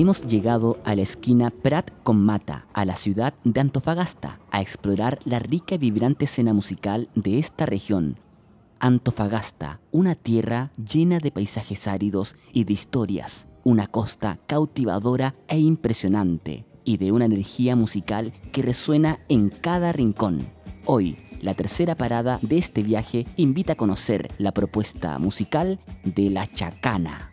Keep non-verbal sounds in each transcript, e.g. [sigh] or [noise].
Hemos llegado a la esquina Prat con Mata, a la ciudad de Antofagasta, a explorar la rica y vibrante escena musical de esta región. Antofagasta, una tierra llena de paisajes áridos y de historias, una costa cautivadora e impresionante, y de una energía musical que resuena en cada rincón. Hoy, la tercera parada de este viaje invita a conocer la propuesta musical de La Chacana.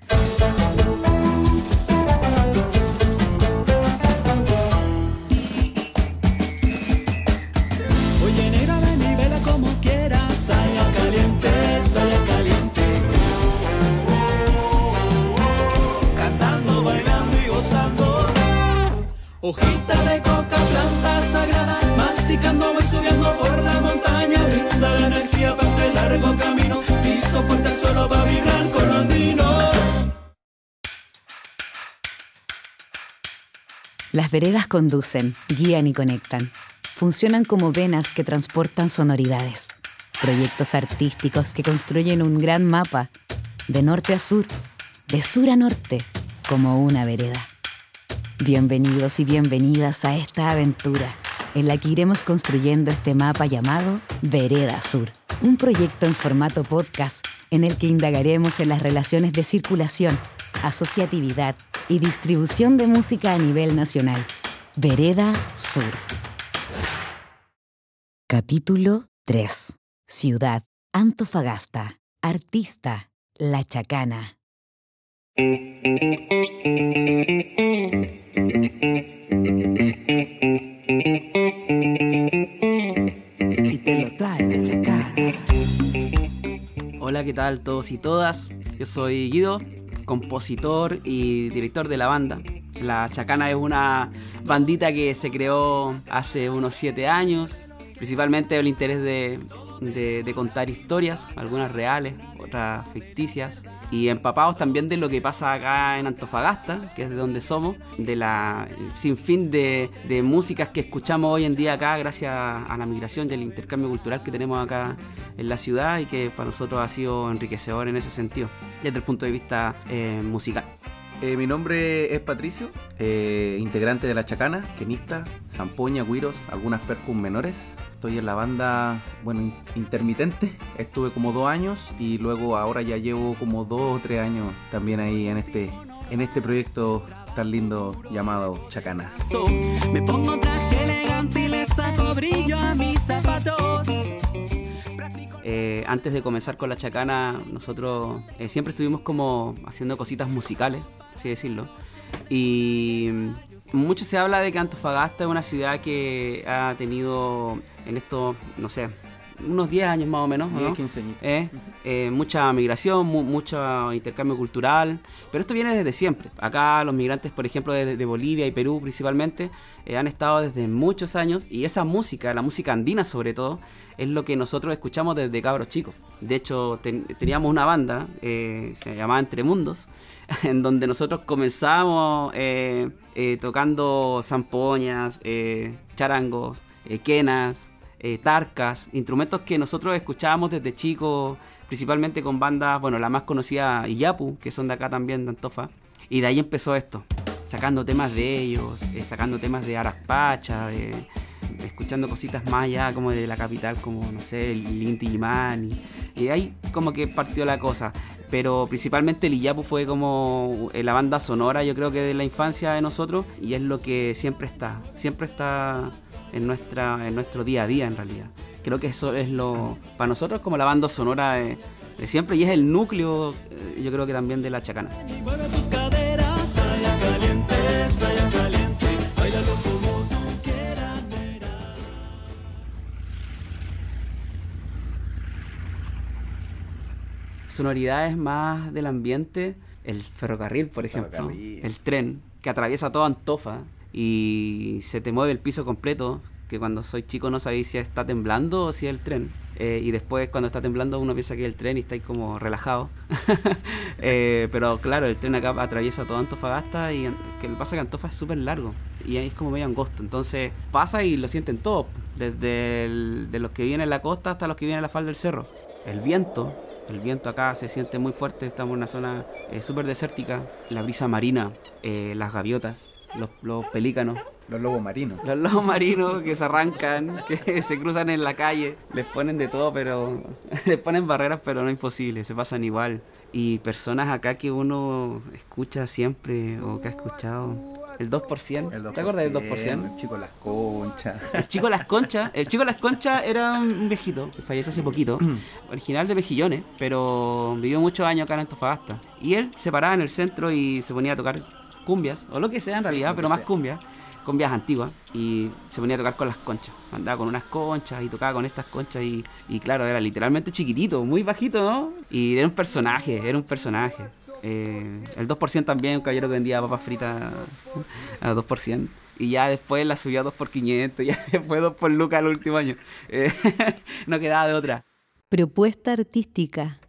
Hojita de coca, planta sagrada. Masticando, voy subiendo por la montaña. Brinda la energía para este largo camino. Piso fuerte el suelo para vibrar con lo andino. Las veredas conducen, guían y conectan. Funcionan como venas que transportan sonoridades. Proyectos artísticos que construyen un gran mapa, de norte a sur, de sur a norte, como una vereda. Bienvenidos y bienvenidas a esta aventura, en la que iremos construyendo este mapa llamado Vereda Sur, un proyecto en formato podcast en el que indagaremos en las relaciones de circulación, asociatividad y distribución de música a nivel nacional. Vereda Sur. Capítulo 3. Ciudad Antofagasta. Artista La Chacana. Hola, ¿qué tal todos y todas? Yo soy Guido, compositor y director de la banda. La Chacana es una bandita que se creó hace unos 7 años, principalmente el interés de- de contar historias, algunas reales, otras ficticias, y empapados también de lo que pasa acá en Antofagasta, que es de donde somos, de la sinfín de, de músicas que escuchamos hoy en día acá gracias a la migración y el intercambio cultural que tenemos acá en la ciudad y que para nosotros ha sido enriquecedor en ese sentido, desde el punto de vista eh, musical. Eh, mi nombre es Patricio, eh, integrante de La Chacana, quenista, zampoña, guiros, algunas percus menores. Estoy en la banda, bueno, in- intermitente. Estuve como dos años y luego ahora ya llevo como dos o tres años también ahí en este, en este proyecto tan lindo llamado Chacana. Me pongo traje elegante y le saco brillo a mis zapatos. Eh, antes de comenzar con la chacana, nosotros eh, siempre estuvimos como haciendo cositas musicales, así decirlo. Y mucho se habla de que Antofagasta es una ciudad que ha tenido en estos, no sé, unos 10 años más o menos, ¿o 10, ¿no? 15 añitos. Eh, eh, mucha migración, mu- mucho intercambio cultural, pero esto viene desde siempre. Acá los migrantes, por ejemplo, de, de Bolivia y Perú principalmente, eh, han estado desde muchos años y esa música, la música andina sobre todo, es lo que nosotros escuchamos desde cabros chicos. De hecho, ten- teníamos una banda, se llamaba Entre Mundos, [laughs] en donde nosotros comenzamos eh, eh, tocando zampoñas, eh, charangos, quenas, tarcas, instrumentos que nosotros escuchábamos desde chicos, principalmente con bandas, bueno, la más conocida Iyapu, que son de acá también, de Antofa. Y de ahí empezó esto, sacando temas de ellos, sacando temas de Araspacha, de, escuchando cositas más allá como de la capital, como, no sé, el Inti. Y ahí como que partió la cosa. Pero principalmente el Iyapu fue como eh, la banda sonora, yo creo que de la infancia de nosotros, y es lo que siempre está, siempre está en, nuestra, en nuestro día a día en realidad. Creo que eso es lo, para nosotros como la banda sonora de, de siempre, y es el núcleo, eh, yo creo que también de la chacana. Sonoridades más del ambiente, el ferrocarril, por ejemplo, Ferrocarril. el tren que atraviesa toda Antofa y se te mueve el piso completo, que cuando soy chico no sabéis si está temblando o si es el tren. Eh, y después cuando está temblando uno piensa que es el tren y estáis como relajado. [laughs] Eh, pero claro, el tren acá atraviesa toda Antofagasta y que pasa que Antofa es súper largo y ahí es como medio angosto. Entonces pasa y lo sienten todos, desde el- de los que vienen en la costa hasta los que vienen en la falda del cerro. El viento, el viento acá se siente muy fuerte, estamos en una zona eh, súper desértica, la brisa marina eh, las gaviotas, los, los pelícanos, Los lobos marinos. los lobos marinos que se arrancan, [laughs] que se cruzan en la calle, les ponen de todo, pero [laughs] les ponen barreras, pero no imposible, se pasan igual. Y personas acá que uno escucha siempre o que ha escuchado, el 2%, El 2%, ¿te acuerdas del 2%? El chico Las Conchas. El chico Las Conchas, el chico Las Conchas era un viejito, que falleció hace poquito, [clears throat] original de Mejillones, pero vivió muchos años acá en Antofagasta. Y él se paraba en el centro y se ponía a tocar cumbias, o lo que sea en Sí, realidad, pero más sea. cumbias, cumbias antiguas, y se ponía a tocar con las conchas. Andaba con unas conchas y tocaba con estas conchas y, y claro, era literalmente chiquitito, muy bajito, ¿no? Y era un personaje, era un personaje. Eh, el 2% también, un caballero que vendía papas fritas a 2%. Y ya después la subió a 2 por 500, [laughs] ya después 2 por lucas el último año. Eh, [laughs] no quedaba de otra. Propuesta artística.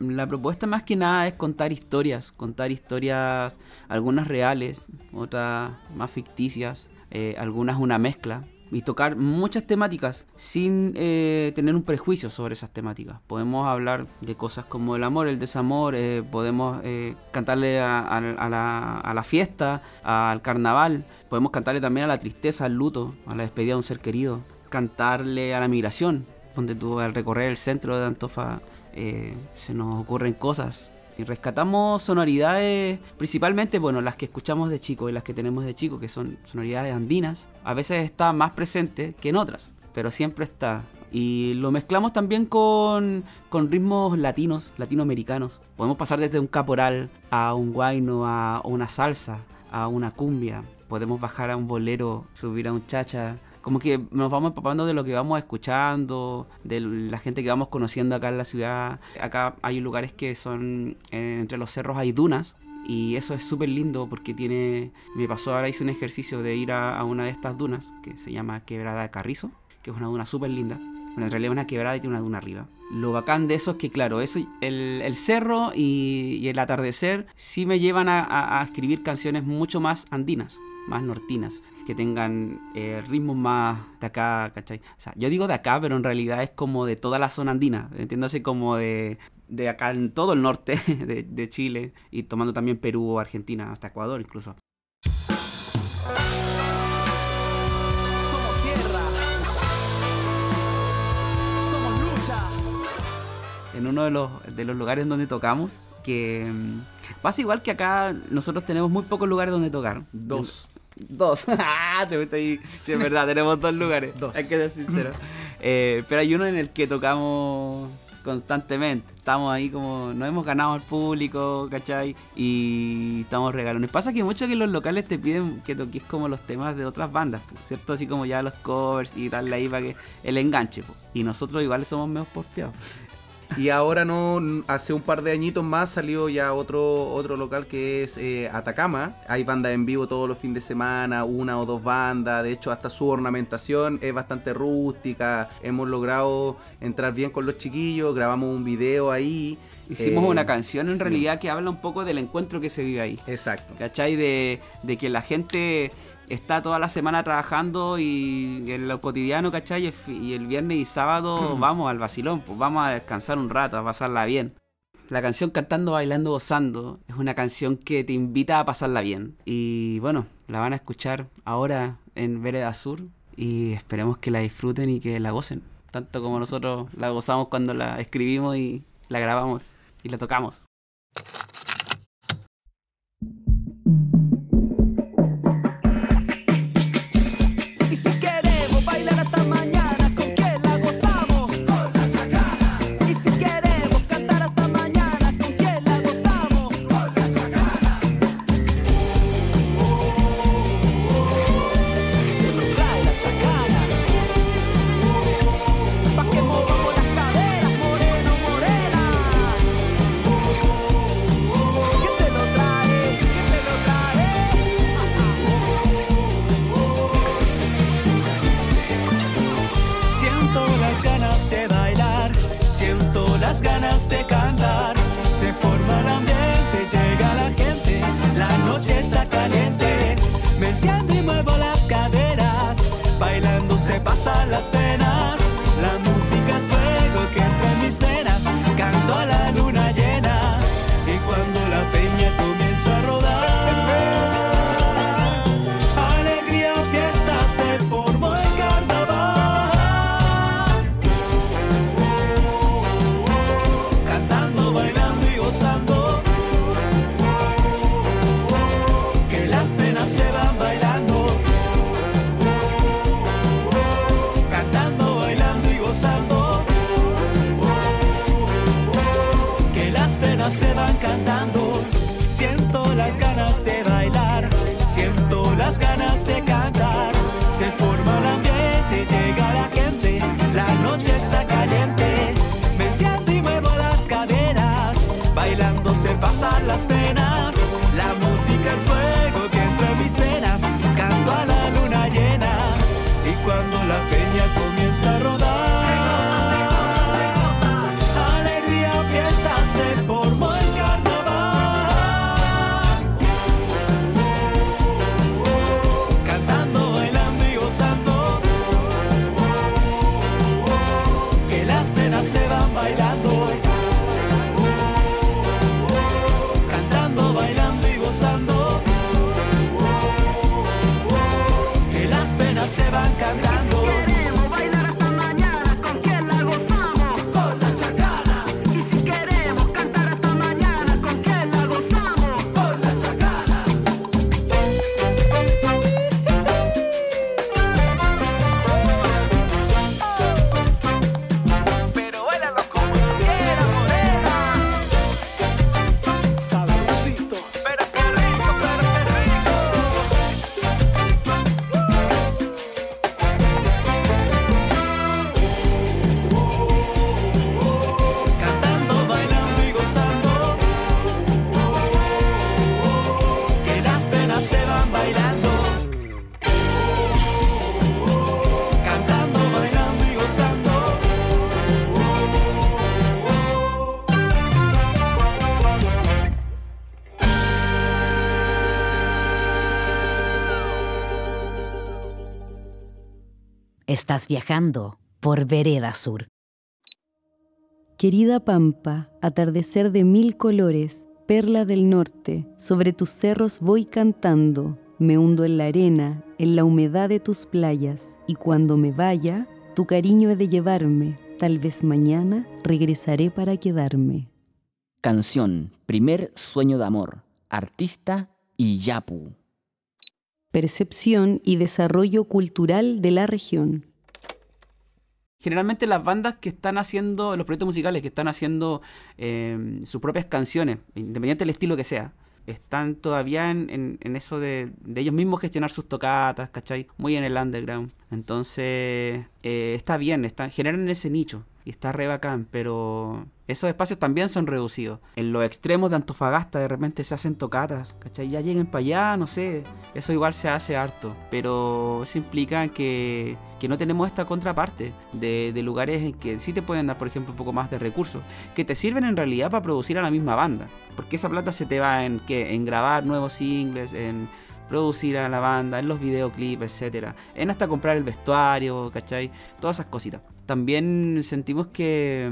La propuesta más que nada es contar historias, contar historias, algunas reales, otras más ficticias, eh, algunas una mezcla. Y tocar muchas temáticas sin eh, tener un prejuicio sobre esas temáticas. Podemos hablar de cosas como el amor, el desamor, eh, podemos eh, cantarle a, la, a la fiesta, al carnaval, podemos cantarle también a la tristeza, al luto, a la despedida de un ser querido, cantarle a la migración, donde tú al recorrer el centro de Antofa eh, se nos ocurren cosas. Rescatamos sonoridades, principalmente, bueno, las que escuchamos de chico y las que tenemos de chico, que son sonoridades andinas. A veces está más presente que en otras, pero siempre está. Y lo mezclamos también con, con ritmos latinos, latinoamericanos. Podemos pasar desde un caporal a un guayno, a una salsa, a una cumbia. Podemos bajar a un bolero, subir a un chacha. Como que nos vamos empapando de lo que vamos escuchando, de la gente que vamos conociendo acá en la ciudad. Acá hay lugares que son, eh, entre los cerros hay dunas, y eso es súper lindo porque tiene. Me pasó ahora, hice un ejercicio de ir a, a una de estas dunas que se llama Quebrada Carrizo, que es una duna súper linda. Bueno, en realidad es una quebrada y tiene una duna arriba. Lo bacán de eso es que, claro, eso, el, el cerro y, y el atardecer sí me llevan a, a- a escribir canciones mucho más andinas, más nortinas, que tengan eh, ritmos más de acá, ¿cachai? O sea, yo digo de acá, pero en realidad es como de toda la zona andina, entiéndase como de, de acá en todo el norte [laughs] de, de Chile y tomando también Perú, Argentina, hasta Ecuador incluso. Somos tierra. Somos lucha. en uno de los, de los lugares donde tocamos, que mm, pasa igual que acá nosotros tenemos muy pocos lugares donde tocar. Dos. Dos. [laughs] Ah, te gusta ahí. Sí, es verdad, tenemos dos lugares. Dos. Hay que ser sincero. Eh, pero hay uno en el que tocamos constantemente. Estamos ahí como, no hemos ganado al público, ¿cachai? Y estamos regalones. Pasa que mucho que los locales te piden que toques como los temas de otras bandas, ¿cierto? Así como ya los covers y darle ahí para que el enganche. po. Y nosotros igual somos menos porfiados. Y ahora no, hace un par de añitos más salió ya otro, otro local que es eh, Atacama. Hay bandas en vivo todos los fines de semana, una o dos bandas. De hecho, hasta su ornamentación es bastante rústica. Hemos logrado entrar bien con los chiquillos, grabamos un video ahí. Hicimos Eh, una canción en sí. realidad que habla un poco del encuentro que se vive ahí. Exacto. ¿Cachai? De, de que la gente está toda la semana trabajando y en lo cotidiano, ¿cachai? Y el viernes y sábado [clears throat] vamos al vacilón, pues vamos a descansar un rato, a pasarla bien. La canción Cantando, Bailando, Gozando es una canción que te invita a pasarla bien. Y bueno, la van a escuchar ahora en Vereda Sur y esperemos que la disfruten y que la gocen. Tanto como nosotros la gozamos cuando la escribimos y la grabamos y la tocamos. Estás viajando por Vereda Sur. Querida Pampa, atardecer de mil colores, perla del norte, sobre tus cerros voy cantando, me hundo en la arena, en la humedad de tus playas, y cuando me vaya, tu cariño he de llevarme, tal vez mañana regresaré para quedarme. Canción Primer Sueño de Amor, artista Iyapu. Percepción y desarrollo cultural de la región generalmente las bandas que están haciendo, los proyectos musicales que están haciendo eh, sus propias canciones, independiente del estilo que sea, están todavía en, eso de, ellos mismos gestionar sus tocatas, ¿cachai? Muy en el underground. Entonces, eh, está bien, está, generan ese nicho y está re bacán, pero esos espacios también son reducidos. En los extremos de Antofagasta de repente se hacen tocatas, ¿cachai? Ya lleguen para allá, no sé, eso igual se hace harto, pero eso implica que, que no tenemos esta contraparte de, lugares en que sí te pueden dar, por ejemplo, un poco más de recursos, que te sirven en realidad para producir a la misma banda, porque esa plata se te va en, ¿qué? en grabar nuevos singles, en producir a la banda, en los videoclips, etcétera, en hasta comprar el vestuario, ¿cachai? Todas esas cositas. También sentimos que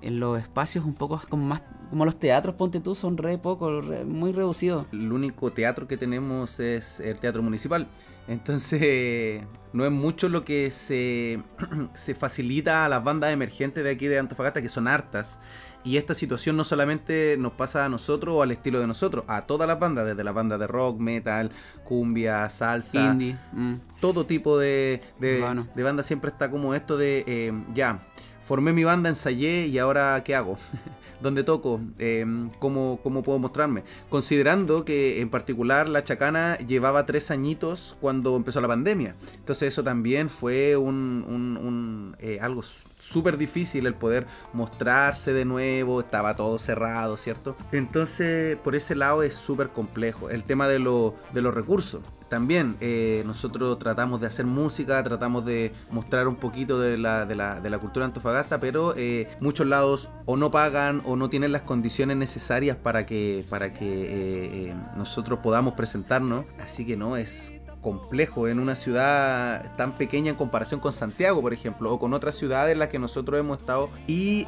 en los espacios un poco más como los teatros, ponte tú, son re poco, muy reducidos. El único teatro que tenemos es el teatro municipal. Entonces, [laughs] no es mucho lo que se, [clears throat] se facilita a las bandas emergentes de aquí de Antofagasta, que son hartas. Y esta situación no solamente nos pasa a nosotros o al estilo de nosotros, a todas las bandas, desde las bandas de rock, metal, cumbia, salsa, indie, mm. todo tipo de, de, bandas siempre está como esto de, eh, ya, formé mi banda, ensayé y ahora ¿qué hago? [laughs] ¿Dónde toco? Em, ¿cómo, ¿cómo, puedo mostrarme? Considerando que en particular la Chacana llevaba tres añitos cuando empezó la pandemia. Entonces eso también fue un, un, eh, algo súper difícil el poder mostrarse de nuevo, estaba todo cerrado, ¿cierto? Entonces por ese lado es súper complejo. El tema de, de los recursos también eh, nosotros tratamos de hacer música, tratamos de mostrar un poquito de la, de la, de la cultura antofagasta, pero eh, muchos lados o no pagan o no tienen las condiciones necesarias para que, para que eh, nosotros podamos presentarnos. Así que no, es complejo en una ciudad tan pequeña en comparación con Santiago, por ejemplo, o con otras ciudades en las que nosotros hemos estado. Y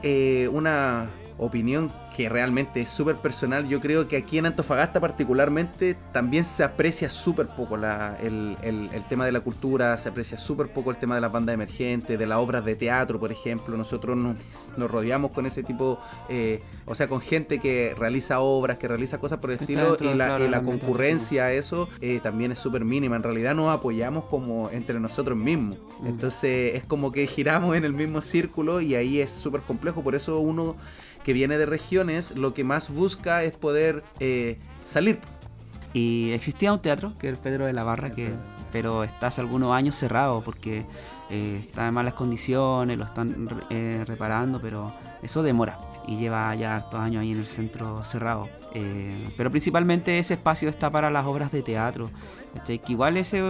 una opinión que realmente es súper personal. Yo creo que aquí en Antofagasta particularmente también se aprecia súper poco el, tema de la cultura, se aprecia súper poco el tema de las bandas emergentes, de las obras de teatro, por ejemplo. Nosotros nos, rodeamos con ese tipo, eh, o sea, con gente que realiza obras, que realiza cosas por el estilo, y la, concurrencia a eso eh, también es súper mínima. En realidad nos apoyamos como entre nosotros mismos. Entonces es como que giramos en el mismo círculo y ahí es súper complejo. Por eso uno que viene de regiones, lo que más busca es poder eh, salir. Y existía un teatro, que es el Pedro de la Barra, que, pero está hace algunos años cerrado porque eh, está en malas condiciones, lo están eh, reparando, pero eso demora y lleva ya hartos años ahí en el centro cerrado. pero principalmente ese espacio está para las obras de teatro. Que igual ese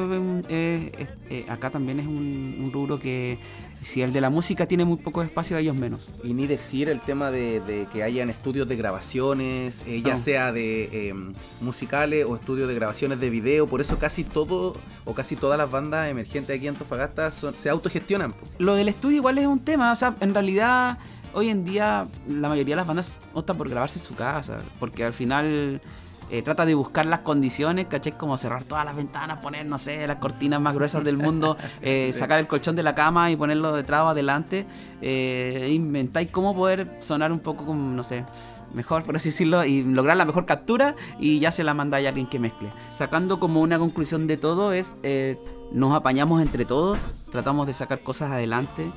acá también es un rubro que si el de la música tiene muy poco espacio, ellos menos. Y ni decir el tema de, que hayan estudios de grabaciones, eh, ya sea de em, musicales o estudios de grabaciones de video. Por eso casi todo o casi todas las bandas emergentes aquí en Antofagasta se autogestionan. Lo del estudio igual es un tema. O sea, en realidad hoy en día la mayoría de las bandas optan por grabarse en su casa. Porque al final eh, trata de buscar las condiciones, ¿cachai? Como cerrar todas las ventanas, poner, no sé, las cortinas más gruesas del mundo, [laughs] eh, sacar el colchón de la cama y ponerlo detrás o adelante. Eh, inventáis cómo poder sonar un poco como, no sé, mejor, por así decirlo, y lograr la mejor captura y ya se la mandáis a alguien que mezcle. Sacando como una conclusión de todo es, nos apañamos entre todos, tratamos de sacar cosas adelante.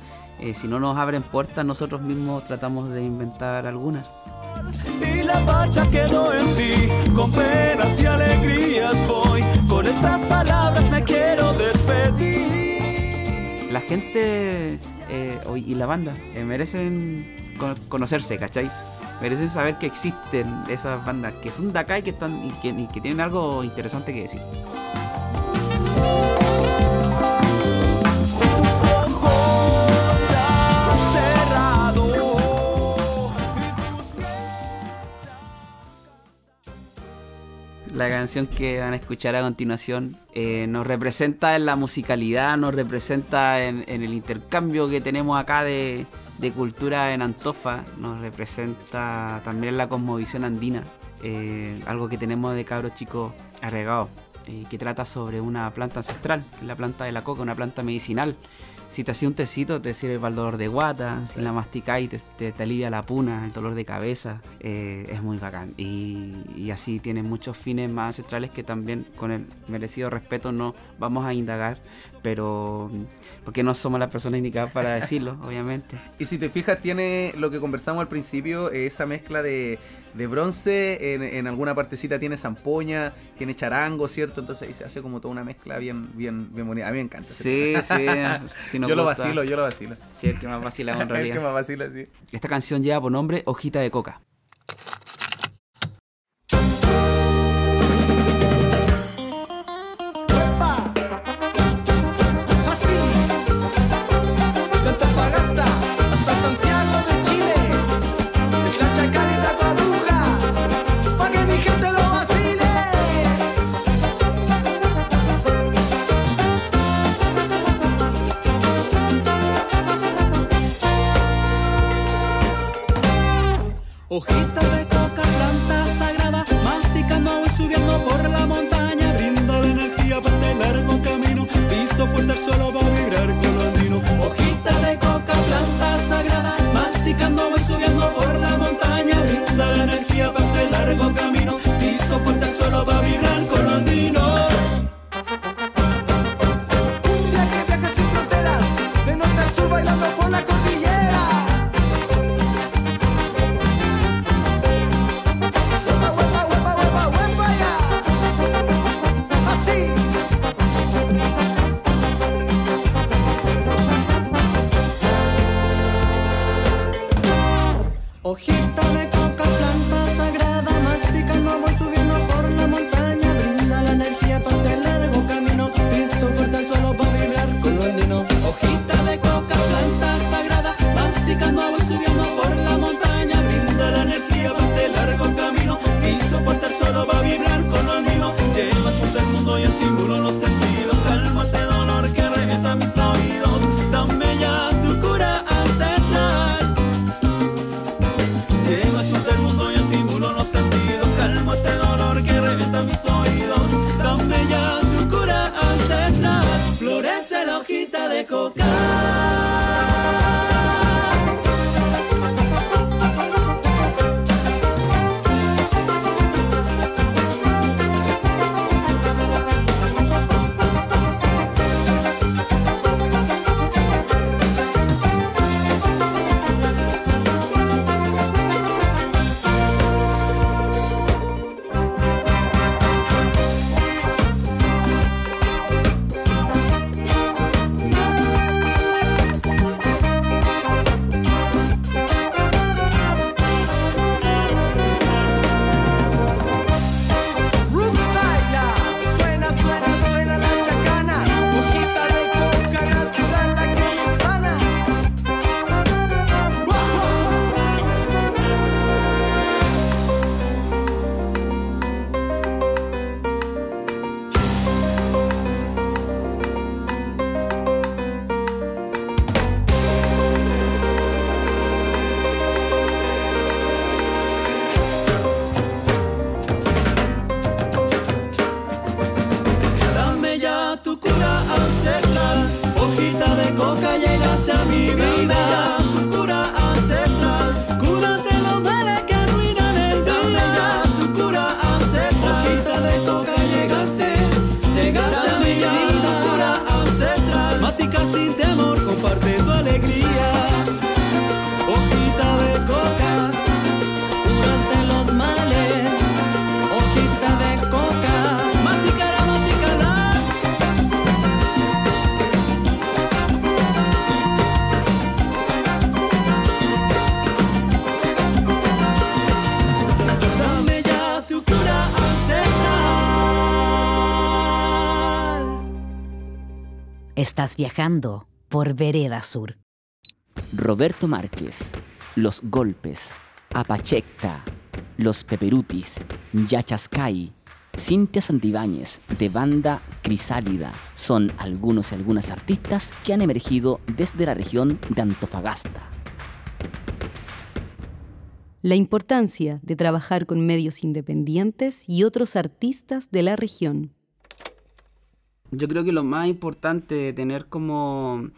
si no nos abren puertas, nosotros mismos tratamos de inventar algunas y la marcha quedó en ti. Con penas y alegrías voy, con estas palabras me quiero despedir. La gente eh, y la banda eh, merecen conocerse, ¿cachai? Merecen saber que existen esas bandas que son de acá y que, están, y que, y que tienen algo interesante que decir. Que van a escuchar a continuación eh, nos representa en la musicalidad, nos representa en, el intercambio que tenemos acá de, cultura en Antofa, nos representa también la cosmovisión andina, eh, algo que tenemos de cabros chicos arregados, eh, que trata sobre una planta ancestral, que es la planta de la coca, una planta medicinal si te hacía un tecito, te sirve para el dolor de guata. Si la masticáis, te, te, alivia la puna, el dolor de cabeza. Eh, es muy bacán. Y, así tiene muchos fines más ancestrales que también, con el merecido respeto, no vamos a indagar. Pero, porque no somos las personas indicadas para [laughs] decirlo, obviamente. Y si te fijas, tiene lo que conversamos al principio, esa mezcla de de bronce, en, alguna partecita tiene zampoña, tiene charango, ¿cierto? Entonces ahí se hace como toda una mezcla bien, bien, bien bonita. A mí me encanta. Sí, sí. [laughs] yo lo vacilo, yo lo vacilo. Sí, el que más vacila en realidad. [laughs] el que más vacila, sí. Esta canción lleva por nombre Hojita de Coca. bailando por la cordillera. Estás viajando por Vereda Sur. Roberto Márquez, Los Golpes, Apachecta, Los Peperutis, Yachascay, Cintia Santibáñez, de banda Crisálida, son algunos y algunas artistas que han emergido desde la región de Antofagasta. La importancia de trabajar con medios independientes y otros artistas de la región. Yo creo que lo más importante es tener como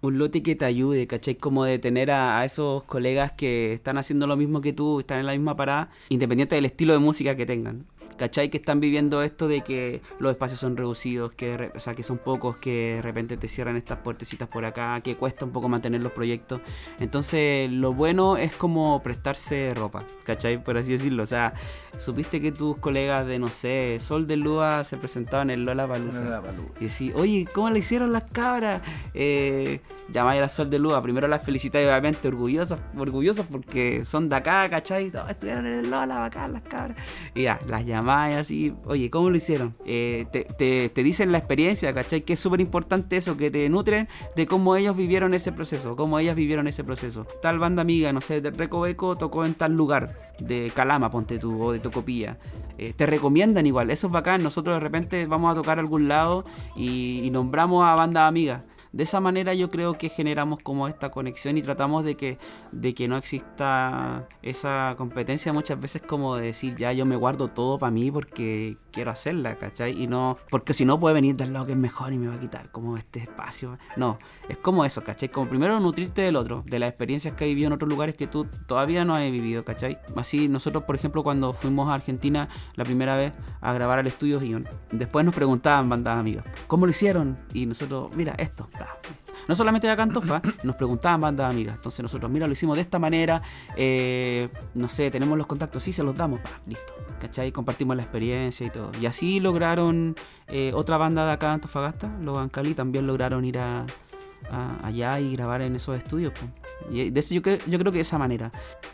un lote que te ayude, ¿cachai? Como de tener a, a, esos colegas que están haciendo lo mismo que tú, están en la misma parada, independiente del estilo de música que tengan. ¿Cachai? Que están viviendo esto de que los espacios son reducidos, que, o sea, que son pocos, que de repente te cierran estas puertecitas por acá, que cuesta un poco mantener los proyectos. Entonces, lo bueno es como prestarse ropa, ¿cachai? Por así decirlo. O sea, supiste que tus colegas de, no sé, Sol de Lua se presentaban en Lola Palusa. Y decís, oye, ¿cómo le hicieron las cabras? Eh, llamáis a la Sol de Lua. Primero las felicitáis, obviamente, orgullosos, orgullosos porque son de acá, ¿cachai? Estuvieron en el Lola, bacán las cabras. Y ya, las llamáis así, oye, ¿cómo lo hicieron? Eh, te, te, te, dicen la experiencia, ¿cachai? Que es súper importante eso, que te nutren de cómo ellos vivieron ese proceso, cómo ellas vivieron ese proceso. Tal banda amiga, no sé, de Recoveco tocó en tal lugar, de Calama, ponte tú, o de Tocopilla. Eh, te recomiendan igual, eso es bacán. Nosotros de repente vamos a tocar a algún lado y, y nombramos a banda amiga de esa manera yo creo que generamos como esta conexión y tratamos de que, de que no exista esa competencia muchas veces como de decir ya yo me guardo todo para mí porque quiero hacerla, ¿cachai? Y no, porque si no puede venir del lado que es mejor y me va a quitar como este espacio. No, es como eso, ¿cachai? Como primero nutrirte del otro, de las experiencias que has vivido en otros lugares que tú todavía no has vivido, ¿cachai? Así nosotros, por ejemplo, cuando fuimos a Argentina la primera vez a grabar al estudio Gion, después nos preguntaban bandas amigas, ¿cómo lo hicieron? Y nosotros, mira, esto, no solamente de Cantofa, nos preguntaban bandas amigas. Entonces nosotros, mira, lo hicimos de esta manera. Eh, no sé, tenemos los contactos, sí, se los damos. Pa, listo. ¿Cachai? Compartimos la experiencia y todo. Y así lograron eh, otra banda de acá, Antofagasta, los Ancali, también lograron ir a, a, allá y grabar en esos estudios. Pues. Y de eso yo, creo, yo creo que de esa manera.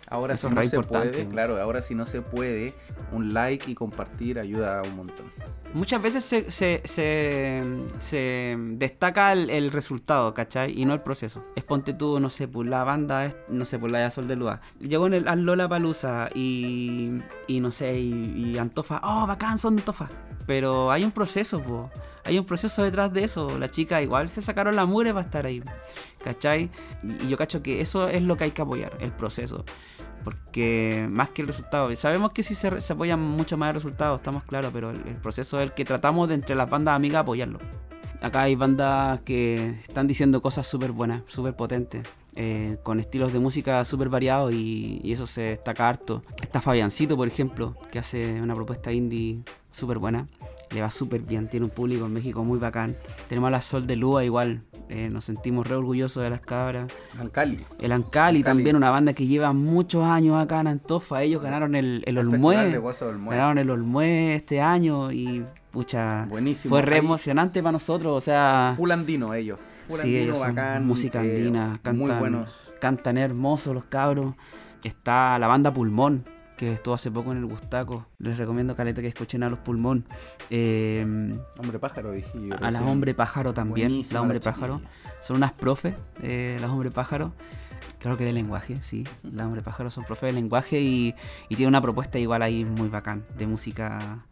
Ahora si no se puede, claro, ahora si no se puede, un like y compartir ayuda un montón. Muchas veces se, se, se, se destaca el, el, resultado, ¿cachai? Y no el proceso. Es ponte tú, no sé, pues la banda, es, no sé, pues la de Sol de Lua. Llegó en el, al Lola Palusa y, y no sé, y, y Antofa, oh, bacán, son Antofa. Pero hay un proceso, pues hay un proceso detrás de eso. La chica igual se sacaron la mugre para estar ahí. ¿Cachai? Y yo cacho que eso es lo que hay que apoyar, el proceso. Porque más que el resultado, sabemos que sí se, apoyan mucho más el resultado, estamos claros, pero el, el, proceso es el que tratamos de entre las bandas amigas apoyarlo. Acá hay bandas que están diciendo cosas súper buenas, súper potentes. Eh, con estilos de música súper variados y, y, eso se destaca harto. Está Fabiancito, por ejemplo, que hace una propuesta indie súper buena. Le va súper bien, tiene un público en México muy bacán. Tenemos a la Sol de Lua igual, eh, nos sentimos re orgullosos de las cabras. Ancali. El Ancali, Ancali, también, una banda que lleva muchos años acá en Antofa. Ellos ganaron el, el, el Olmué. Ganaron el Olmué este año y pucha, Buenísimo. fue re emocionante para nosotros. O sea, full andino ellos. Full sí, andino, ellos bacán, música andina, eh, cantan, muy buenos. cantan hermosos los cabros. Está la banda Pulmón, que estuvo hace poco en el Gustaco. Les recomiendo, Caleta, que escuchen a los Pulmón. Eh, hombre Pájaro, dije yo. A las Hombre Pájaro también. Buenísima la Hombre la Pájaro. Son unas profes, eh, las Hombre Pájaro. Creo que de lenguaje, sí. Las Hombre Pájaro son profes de lenguaje y, y tiene una propuesta igual ahí muy bacán de música.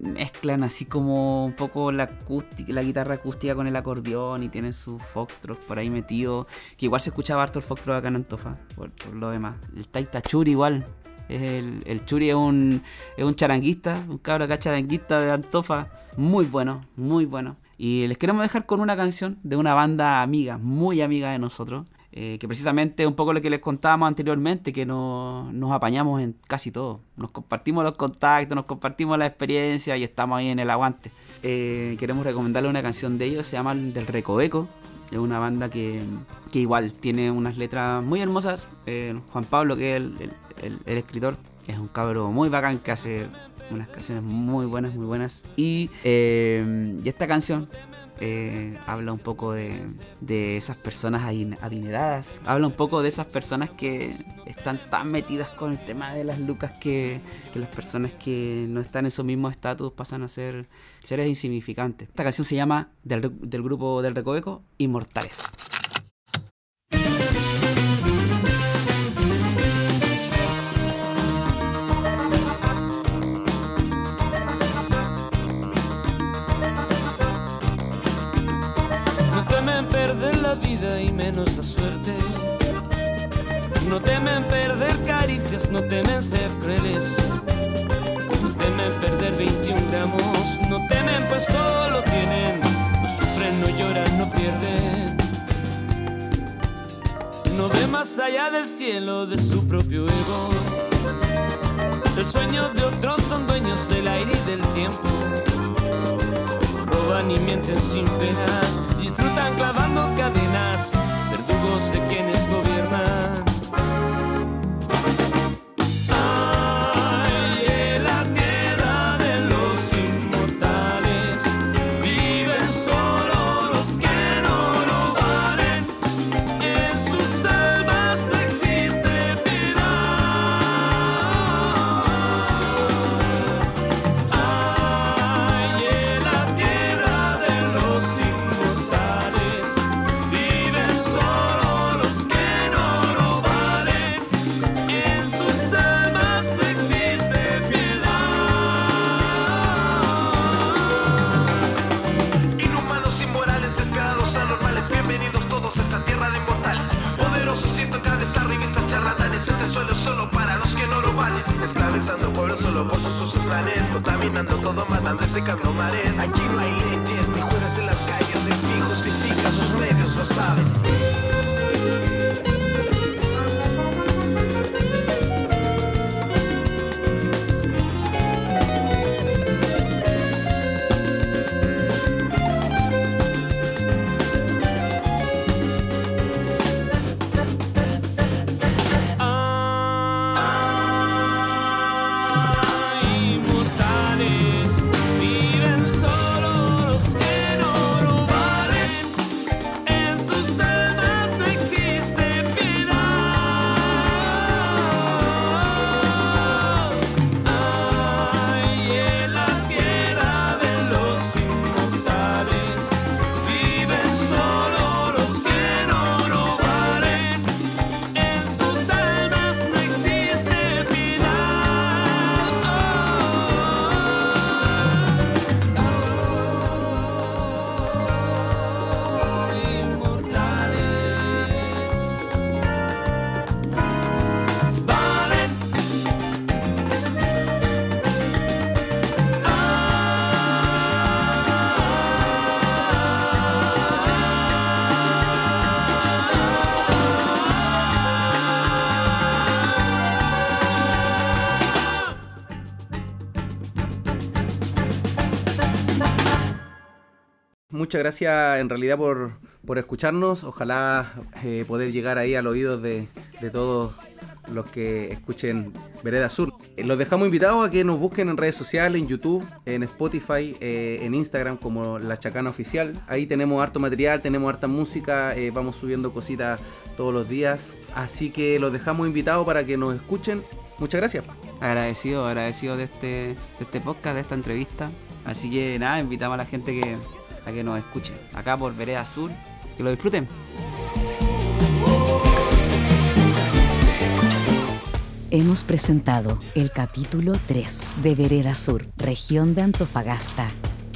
Mezclan así como un poco la, acústica, la guitarra acústica con el acordeón y tienen sus foxtrot por ahí metido. Que igual se escuchaba harto el foxtrot acá en Antofa, por, por lo demás. El Taita Churi igual, el, el, Churi es un, es un charanguista, un cabro acá charanguista de Antofa. Muy bueno, muy bueno. Y les queremos dejar con una canción de una banda amiga, muy amiga de nosotros. Eh, que precisamente un poco lo que les contábamos anteriormente, que no, nos apañamos en casi todo. Nos compartimos los contactos, nos compartimos la experiencia y estamos ahí en el aguante. Eh, queremos recomendarle una canción de ellos, se llama Del Recoveco. Es una banda que, que igual tiene unas letras muy hermosas. Eh, Juan Pablo, que es el el, el, escritor. Es un cabro muy bacán que hace unas canciones muy buenas, muy buenas. Y, eh, y esta canción eh, habla un poco de, de, esas personas adineradas. Habla un poco de esas personas que están tan metidas con el tema de las lucas que, que las personas que no están en su mismo estatus pasan a ser seres insignificantes. Esta canción se llama del, del grupo del Recoveco, Inmortales. Y menos la suerte. No temen perder caricias, no temen ser crueles. No temen perder 21 gramos, no temen pues todo lo tienen. No sufren, no lloran, no pierden. No ve más allá del cielo de su propio ego. El sueño de otros son dueños del aire y del tiempo. Roban y mienten sin penas, disfrutan clavando cadenas, verdugos de quienes gobiernan. Muchas gracias en realidad por, por escucharnos. Ojalá eh, poder llegar ahí al oído de, de todos los que escuchen Vereda Sur. Eh, Los dejamos invitados a que nos busquen en redes sociales, en YouTube, en Spotify, eh, en Instagram como La Chacana Oficial. Ahí tenemos harto material, tenemos harta música, vamos subiendo cositas todos los días. Así que los dejamos invitados para que nos escuchen. Muchas gracias. Agradecido, agradecido de este, de este podcast, de esta entrevista. Así que nada, invitamos a la gente que, a que nos escuche. Acá por Vereda Sur. Que lo disfruten. Hemos presentado el capítulo 3 de Vereda Sur, región de Antofagasta.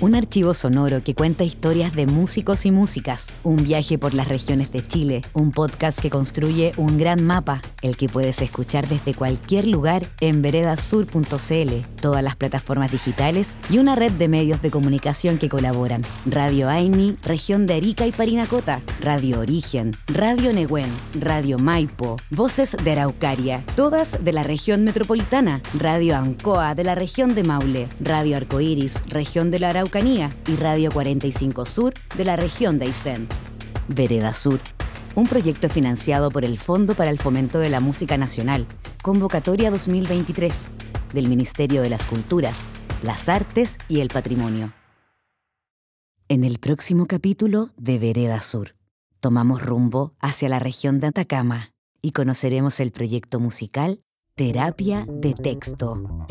Un archivo sonoro que cuenta historias de músicos y músicas, un viaje por las regiones de Chile, un podcast que construye un gran mapa, el que puedes escuchar desde cualquier lugar en veredasur.cl, todas las plataformas digitales y una red de medios de comunicación que colaboran. Radio Aini, región de Arica y Parinacota, Radio Origen, Radio Nehuen, Radio Maipo, Voces de Araucaria, todas de la región metropolitana, Radio Ancoa de la región de Maule, Radio Arcoiris, región de la Y Radio 45 Sur de la región de Aysén. Vereda Sur, un proyecto financiado por el Fondo para el Fomento de la Música Nacional, Convocatoria 2023, del Ministerio de las Culturas, las Artes y el Patrimonio. En el próximo capítulo de Vereda Sur, tomamos rumbo hacia la región de Atacama y conoceremos el proyecto musical Terapia de Texto.